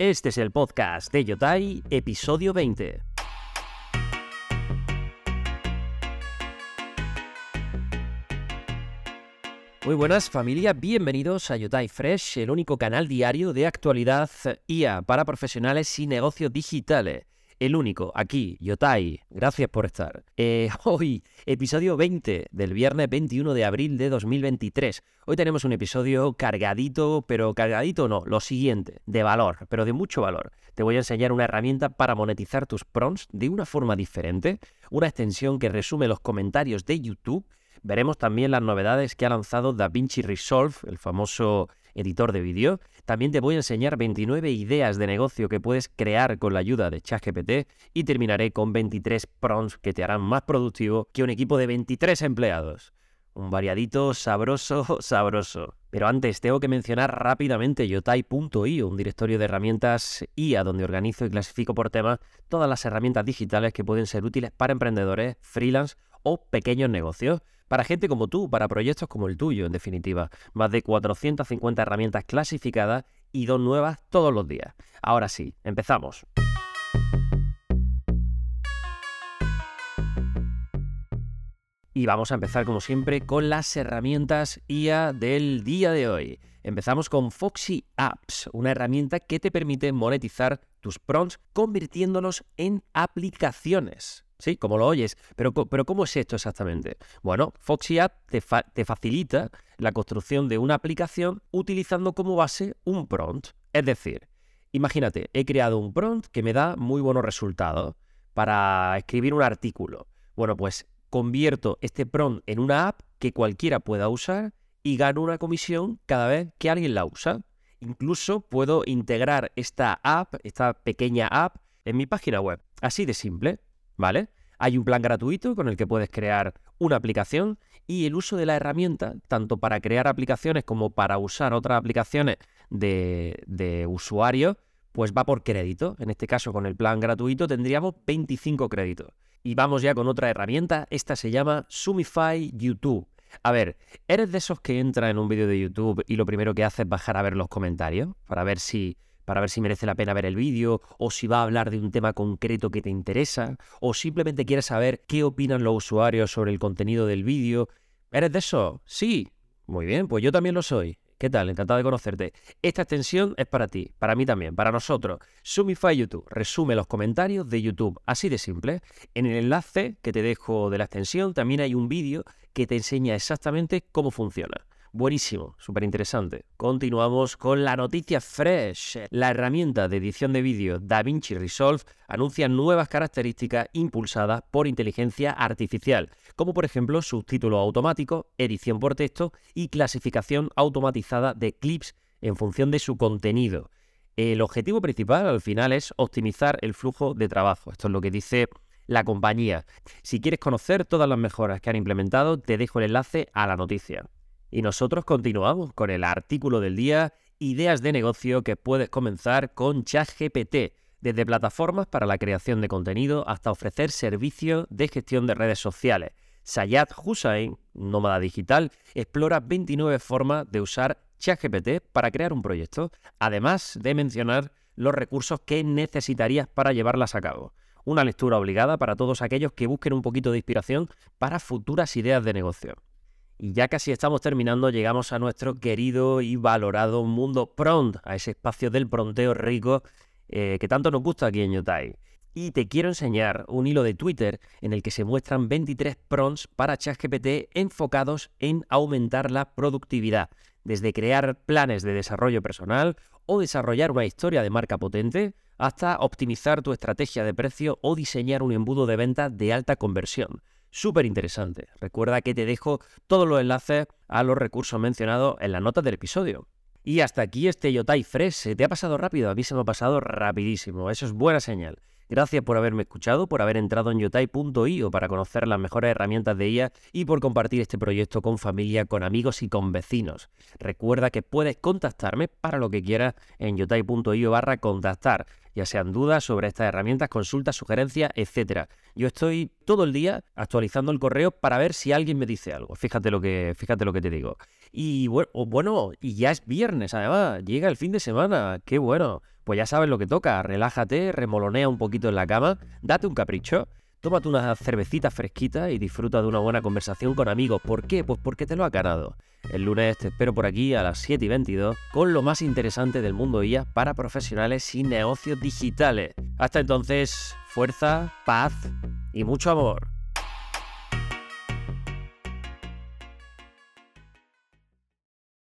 Este es el podcast de Yotai, episodio 20. Muy buenas familia, bienvenidos a Yotai Fresh, el único canal diario de actualidad IA para profesionales y negocios digitales el único, aquí, Yotai. Gracias por estar. Eh, hoy, episodio 20 del viernes 21 de abril de 2023. Hoy tenemos un episodio cargadito, pero cargadito no, lo siguiente, de valor, pero de mucho valor. Te voy a enseñar una herramienta para monetizar tus prompts de una forma diferente, una extensión que resume los comentarios de YouTube. Veremos también las novedades que ha lanzado DaVinci Resolve, el famoso editor de vídeo. También te voy a enseñar 29 ideas de negocio que puedes crear con la ayuda de ChatGPT y terminaré con 23 prompts que te harán más productivo que un equipo de 23 empleados. Un variadito sabroso, sabroso. Pero antes tengo que mencionar rápidamente yotai.io, un directorio de herramientas IA donde organizo y clasifico por tema todas las herramientas digitales que pueden ser útiles para emprendedores, freelance o pequeños negocios. Para gente como tú, para proyectos como el tuyo, en definitiva. Más de 450 herramientas clasificadas y dos nuevas todos los días. Ahora sí, empezamos. Y vamos a empezar como siempre con las herramientas IA del día de hoy. Empezamos con Foxy Apps, una herramienta que te permite monetizar tus prompts convirtiéndolos en aplicaciones. Sí, como lo oyes. Pero, pero ¿cómo es esto exactamente? Bueno, Foxy App te, te facilita la construcción de una aplicación utilizando como base un prompt. Es decir, imagínate, he creado un prompt que me da muy buenos resultados para escribir un artículo. Bueno, pues convierto este prompt en una app que cualquiera pueda usar y gano una comisión cada vez que alguien la usa. Incluso puedo integrar esta app, esta pequeña app, en mi página web. Así de simple. ¿vale? Hay un plan gratuito con el que puedes crear una aplicación y el uso de la herramienta, tanto para crear aplicaciones como para usar otras aplicaciones de, de usuario, pues va por crédito. En este caso, con el plan gratuito tendríamos 25 créditos. Y vamos ya con otra herramienta. Esta se llama Sumify YouTube. A ver, ¿eres de esos que entra en un vídeo de YouTube y lo primero que hace es bajar a ver los comentarios? Para ver si para ver si merece la pena ver el vídeo, o si va a hablar de un tema concreto que te interesa, o simplemente quieres saber qué opinan los usuarios sobre el contenido del vídeo. ¿Eres de eso? Sí. Muy bien, pues yo también lo soy. ¿Qué tal? Encantado de conocerte. Esta extensión es para ti, para mí también, para nosotros. Sumify YouTube resume los comentarios de YouTube, así de simple. En el enlace que te dejo de la extensión también hay un vídeo que te enseña exactamente cómo funciona. Buenísimo, súper interesante. Continuamos con la noticia fresh. La herramienta de edición de vídeo DaVinci Resolve anuncia nuevas características impulsadas por inteligencia artificial, como por ejemplo subtítulo automático, edición por texto y clasificación automatizada de clips en función de su contenido. El objetivo principal al final es optimizar el flujo de trabajo. Esto es lo que dice la compañía. Si quieres conocer todas las mejoras que han implementado, te dejo el enlace a la noticia. Y nosotros continuamos con el artículo del día, ideas de negocio que puedes comenzar con ChatGPT, desde plataformas para la creación de contenido hasta ofrecer servicios de gestión de redes sociales. Sayat Hussain, nómada digital, explora 29 formas de usar ChatGPT para crear un proyecto, además de mencionar los recursos que necesitarías para llevarlas a cabo. Una lectura obligada para todos aquellos que busquen un poquito de inspiración para futuras ideas de negocio. Y ya casi estamos terminando, llegamos a nuestro querido y valorado mundo prompt, a ese espacio del pronteo rico eh, que tanto nos gusta aquí en Yotai. Y te quiero enseñar un hilo de Twitter en el que se muestran 23 prompts para ChatGPT enfocados en aumentar la productividad, desde crear planes de desarrollo personal o desarrollar una historia de marca potente, hasta optimizar tu estrategia de precio o diseñar un embudo de venta de alta conversión súper interesante. Recuerda que te dejo todos los enlaces a los recursos mencionados en las notas del episodio. Y hasta aquí este Yotai Fresh. ¿Se te ha pasado rápido? A mí se me ha pasado rapidísimo. Eso es buena señal. Gracias por haberme escuchado, por haber entrado en yotai.io para conocer las mejores herramientas de ella y por compartir este proyecto con familia, con amigos y con vecinos. Recuerda que puedes contactarme para lo que quieras en yotai.io barra contactar ya sean dudas sobre estas herramientas, consultas, sugerencias, etcétera. Yo estoy todo el día actualizando el correo para ver si alguien me dice algo. Fíjate lo que, fíjate lo que te digo. Y bueno, bueno, y ya es viernes, además, llega el fin de semana. Qué bueno. Pues ya sabes lo que toca, relájate, remolonea un poquito en la cama, date un capricho, tómate una cervecita fresquita y disfruta de una buena conversación con amigos. ¿Por qué? Pues porque te lo ha ganado. El lunes te espero por aquí a las 7 y 22 con lo más interesante del mundo IA para profesionales y negocios digitales. Hasta entonces, fuerza, paz y mucho amor.